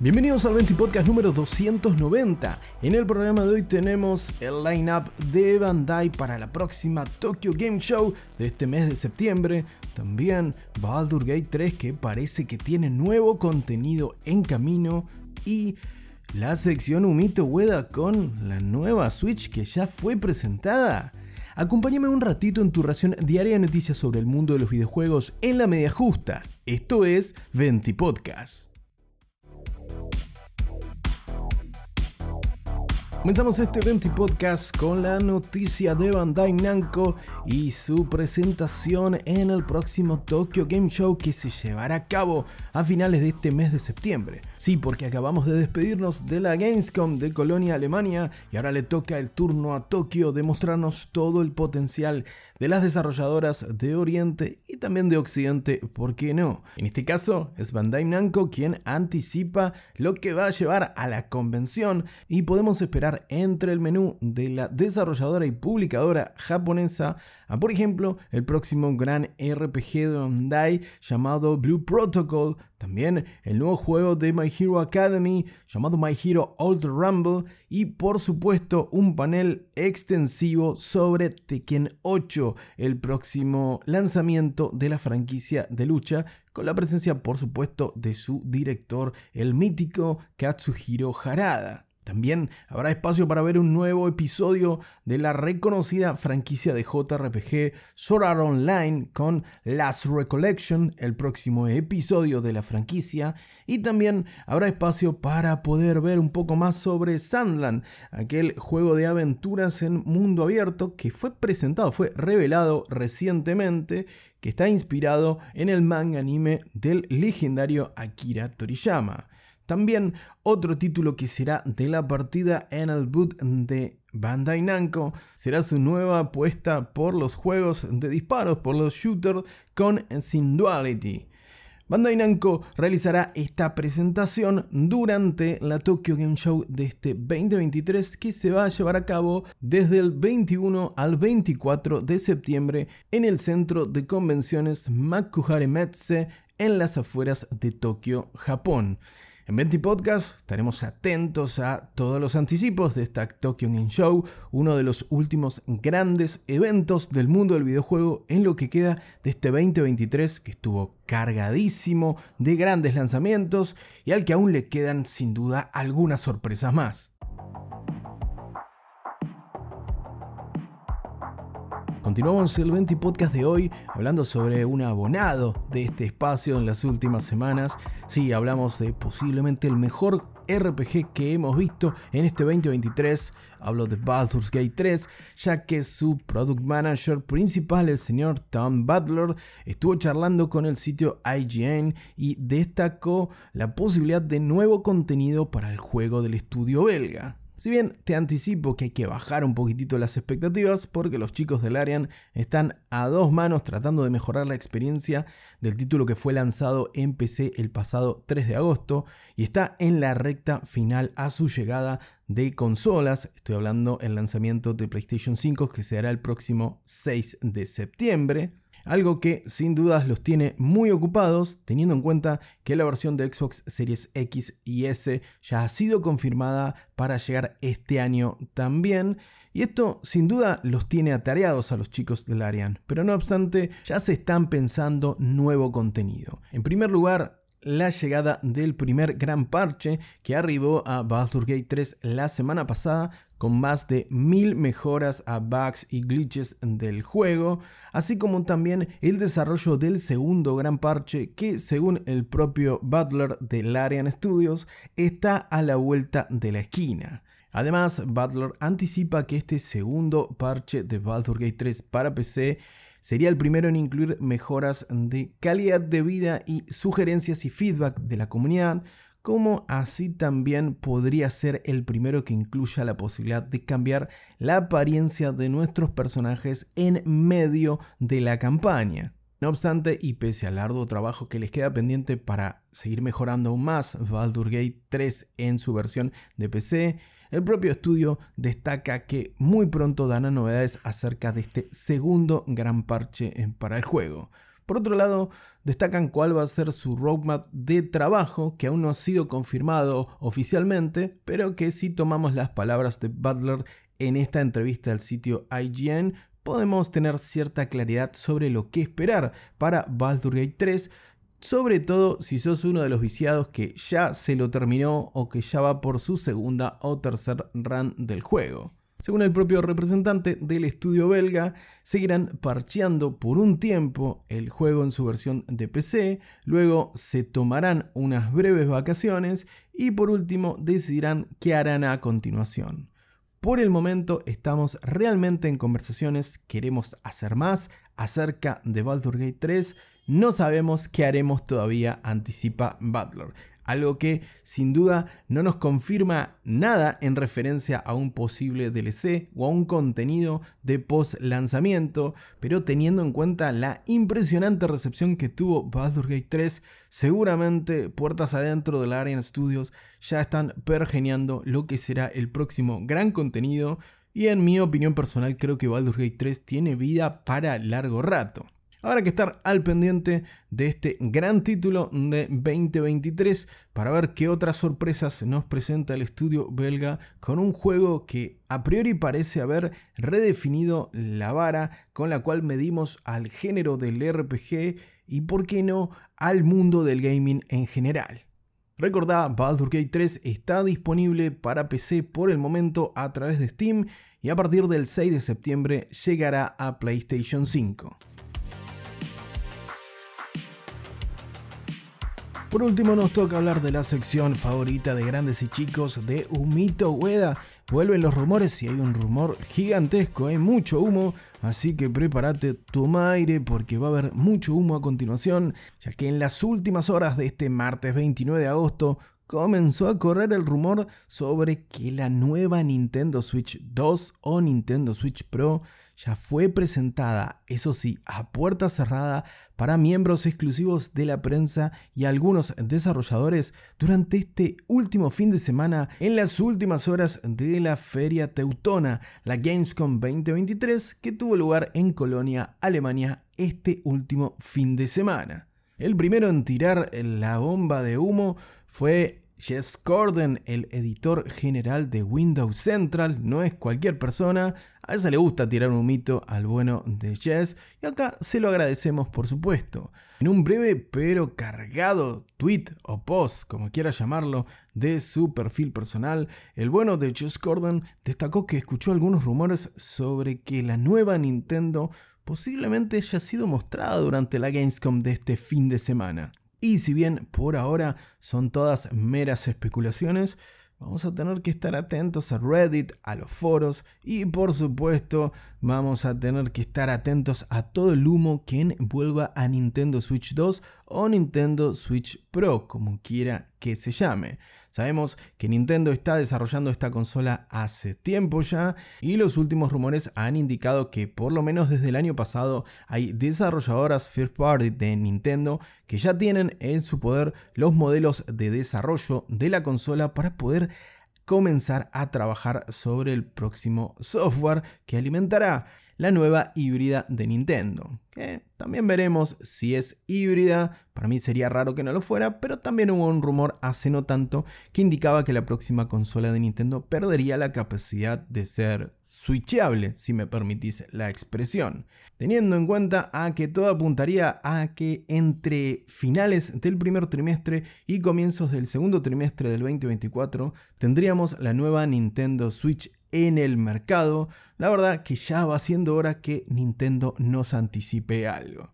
Bienvenidos al 20 Podcast número 290. En el programa de hoy tenemos el line-up de Bandai para la próxima Tokyo Game Show de este mes de septiembre. También Baldur Gate 3 que parece que tiene nuevo contenido en camino. Y la sección Humito Ueda con la nueva Switch que ya fue presentada. Acompáñame un ratito en tu ración diaria de noticias sobre el mundo de los videojuegos en la media justa. Esto es 20 Podcast. Comenzamos este 20 podcast con la noticia de Bandai Namco y su presentación en el próximo Tokyo Game Show que se llevará a cabo a finales de este mes de septiembre. Sí, porque acabamos de despedirnos de la Gamescom de Colonia, Alemania y ahora le toca el turno a Tokio de mostrarnos todo el potencial de las desarrolladoras de Oriente y también de Occidente, ¿por qué no? En este caso es Bandai Namco quien anticipa lo que va a llevar a la convención y podemos esperar entre el menú de la desarrolladora y publicadora japonesa por ejemplo, el próximo gran RPG de Bandai llamado Blue Protocol, también el nuevo juego de My Hero Academy llamado My Hero Old Rumble y por supuesto un panel extensivo sobre Tekken 8, el próximo lanzamiento de la franquicia de lucha con la presencia por supuesto de su director, el mítico Katsuhiro Harada. También habrá espacio para ver un nuevo episodio de la reconocida franquicia de JRPG Sword Art Online con Last Recollection, el próximo episodio de la franquicia. Y también habrá espacio para poder ver un poco más sobre Sandland, aquel juego de aventuras en mundo abierto que fue presentado, fue revelado recientemente, que está inspirado en el manga anime del legendario Akira Toriyama. También otro título que será de la partida en el boot de Bandai Namco será su nueva apuesta por los juegos de disparos, por los shooters con Sinduality. Bandai Namco realizará esta presentación durante la Tokyo Game Show de este 2023 que se va a llevar a cabo desde el 21 al 24 de septiembre en el centro de convenciones Makuhari Metse en las afueras de Tokio, Japón. En 20 Podcast estaremos atentos a todos los anticipos de esta Tokyo Game Show, uno de los últimos grandes eventos del mundo del videojuego en lo que queda de este 2023 que estuvo cargadísimo de grandes lanzamientos y al que aún le quedan sin duda algunas sorpresas más. Continuamos el 20 podcast de hoy hablando sobre un abonado de este espacio en las últimas semanas. Sí, hablamos de posiblemente el mejor RPG que hemos visto en este 2023. Hablo de Baldur's Gate 3, ya que su product manager principal, el señor Tom Butler, estuvo charlando con el sitio IGN y destacó la posibilidad de nuevo contenido para el juego del estudio belga. Si bien te anticipo que hay que bajar un poquitito las expectativas porque los chicos del Arian están a dos manos tratando de mejorar la experiencia del título que fue lanzado en PC el pasado 3 de agosto y está en la recta final a su llegada de consolas. Estoy hablando del lanzamiento de PlayStation 5 que se hará el próximo 6 de septiembre. Algo que sin dudas los tiene muy ocupados, teniendo en cuenta que la versión de Xbox Series X y S ya ha sido confirmada para llegar este año también. Y esto sin duda los tiene atareados a los chicos del Arian, pero no obstante ya se están pensando nuevo contenido. En primer lugar, la llegada del primer gran parche que arribó a Baldur's Gate 3 la semana pasada con más de mil mejoras a bugs y glitches del juego, así como también el desarrollo del segundo gran parche que según el propio Butler de Larian Studios está a la vuelta de la esquina. Además, Butler anticipa que este segundo parche de Baldur's Gate 3 para PC sería el primero en incluir mejoras de calidad de vida y sugerencias y feedback de la comunidad, como así también podría ser el primero que incluya la posibilidad de cambiar la apariencia de nuestros personajes en medio de la campaña. No obstante, y pese al arduo trabajo que les queda pendiente para seguir mejorando aún más Baldur's Gate 3 en su versión de PC, el propio estudio destaca que muy pronto darán novedades acerca de este segundo gran parche para el juego. Por otro lado, destacan cuál va a ser su roadmap de trabajo, que aún no ha sido confirmado oficialmente, pero que si tomamos las palabras de Butler en esta entrevista al sitio IGN, podemos tener cierta claridad sobre lo que esperar para Baldur's Gate 3, sobre todo si sos uno de los viciados que ya se lo terminó o que ya va por su segunda o tercer run del juego. Según el propio representante del estudio belga, seguirán parcheando por un tiempo el juego en su versión de PC, luego se tomarán unas breves vacaciones y por último decidirán qué harán a continuación. Por el momento estamos realmente en conversaciones, queremos hacer más acerca de Baldur's Gate 3 no sabemos qué haremos todavía, anticipa Butler. Algo que sin duda no nos confirma nada en referencia a un posible DLC o a un contenido de post lanzamiento, pero teniendo en cuenta la impresionante recepción que tuvo Baldur's Gate 3, seguramente puertas adentro de la Arian Studios ya están pergeneando lo que será el próximo gran contenido y en mi opinión personal creo que Baldur's Gate 3 tiene vida para largo rato. Habrá que estar al pendiente de este gran título de 2023 para ver qué otras sorpresas nos presenta el estudio belga con un juego que a priori parece haber redefinido la vara con la cual medimos al género del RPG y por qué no al mundo del gaming en general. Recordá, Baldur's Gate 3 está disponible para PC por el momento a través de Steam y a partir del 6 de septiembre llegará a PlayStation 5. Por último nos toca hablar de la sección favorita de grandes y chicos de Humito Ueda. Vuelven los rumores y hay un rumor gigantesco, hay mucho humo, así que prepárate, toma aire porque va a haber mucho humo a continuación, ya que en las últimas horas de este martes 29 de agosto comenzó a correr el rumor sobre que la nueva Nintendo Switch 2 o Nintendo Switch Pro ya fue presentada, eso sí, a puerta cerrada para miembros exclusivos de la prensa y algunos desarrolladores durante este último fin de semana en las últimas horas de la feria teutona, la Gamescom 2023, que tuvo lugar en Colonia, Alemania, este último fin de semana. El primero en tirar la bomba de humo fue Jess Corden, el editor general de Windows Central, no es cualquier persona. A esa le gusta tirar un mito al bueno de Jess y acá se lo agradecemos por supuesto. En un breve pero cargado tweet o post, como quiera llamarlo, de su perfil personal, el bueno de Jess Corden destacó que escuchó algunos rumores sobre que la nueva Nintendo posiblemente haya sido mostrada durante la Gamescom de este fin de semana. Y si bien por ahora son todas meras especulaciones, vamos a tener que estar atentos a Reddit, a los foros y por supuesto vamos a tener que estar atentos a todo el humo que envuelva a Nintendo Switch 2 o Nintendo Switch Pro, como quiera que se llame. Sabemos que Nintendo está desarrollando esta consola hace tiempo ya y los últimos rumores han indicado que por lo menos desde el año pasado hay desarrolladoras first party de Nintendo que ya tienen en su poder los modelos de desarrollo de la consola para poder comenzar a trabajar sobre el próximo software que alimentará la nueva híbrida de Nintendo. También veremos si es híbrida, para mí sería raro que no lo fuera, pero también hubo un rumor hace no tanto que indicaba que la próxima consola de Nintendo perdería la capacidad de ser switchable, si me permitís la expresión. Teniendo en cuenta a que todo apuntaría a que entre finales del primer trimestre y comienzos del segundo trimestre del 2024 tendríamos la nueva Nintendo Switch en el mercado, la verdad que ya va siendo hora que Nintendo nos anticipe algo.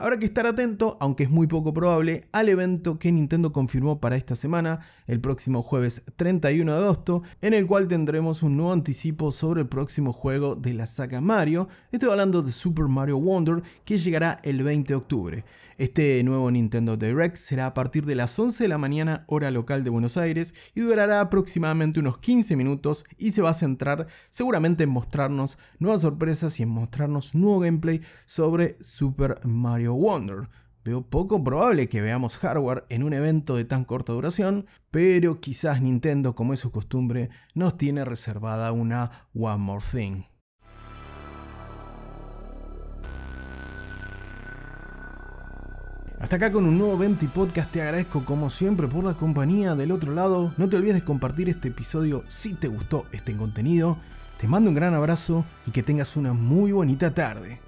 Habrá que estar atento, aunque es muy poco probable, al evento que Nintendo confirmó para esta semana, el próximo jueves 31 de agosto, en el cual tendremos un nuevo anticipo sobre el próximo juego de la saga Mario. Estoy hablando de Super Mario Wonder, que llegará el 20 de octubre. Este nuevo Nintendo Direct será a partir de las 11 de la mañana hora local de Buenos Aires y durará aproximadamente unos 15 minutos y se va a centrar seguramente en mostrarnos nuevas sorpresas y en mostrarnos nuevo gameplay sobre Super Mario Wonder. Veo poco probable que veamos hardware en un evento de tan corta duración, pero quizás Nintendo, como es su costumbre, nos tiene reservada una One More Thing. Hasta acá con un nuevo Venti Podcast, te agradezco como siempre por la compañía del otro lado. No te olvides de compartir este episodio si te gustó este contenido. Te mando un gran abrazo y que tengas una muy bonita tarde.